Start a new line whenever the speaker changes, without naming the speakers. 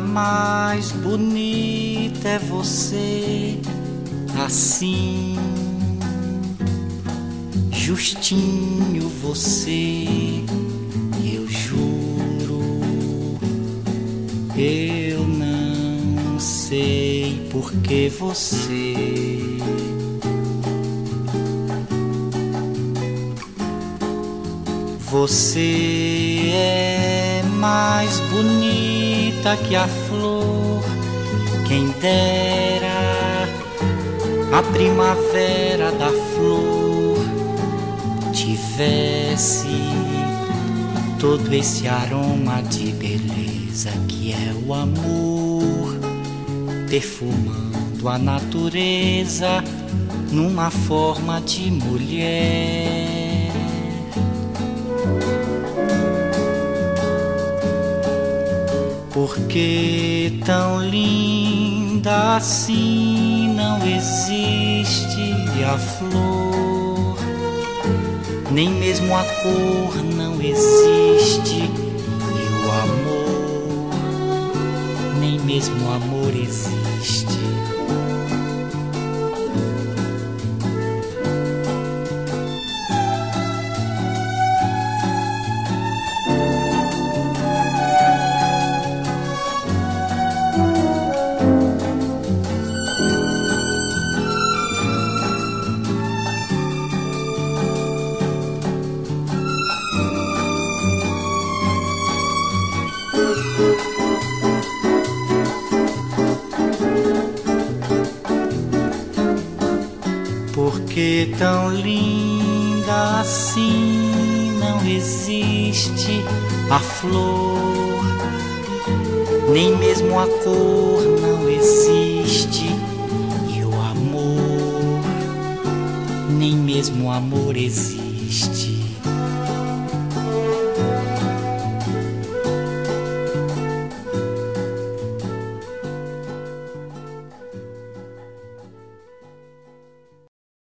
mais bonita é você assim. Justinho você, eu juro, eu não sei por que você. Você é mais bonita que a flor, quem dera a primavera da flor tivesse todo esse aroma de beleza que é o amor, perfumando a natureza numa forma de mulher. Porque tão linda assim não existe a flor, nem mesmo a cor não existe, Porque tão linda assim não existe a flor, nem mesmo a cor não existe, e o amor, nem mesmo o amor existe.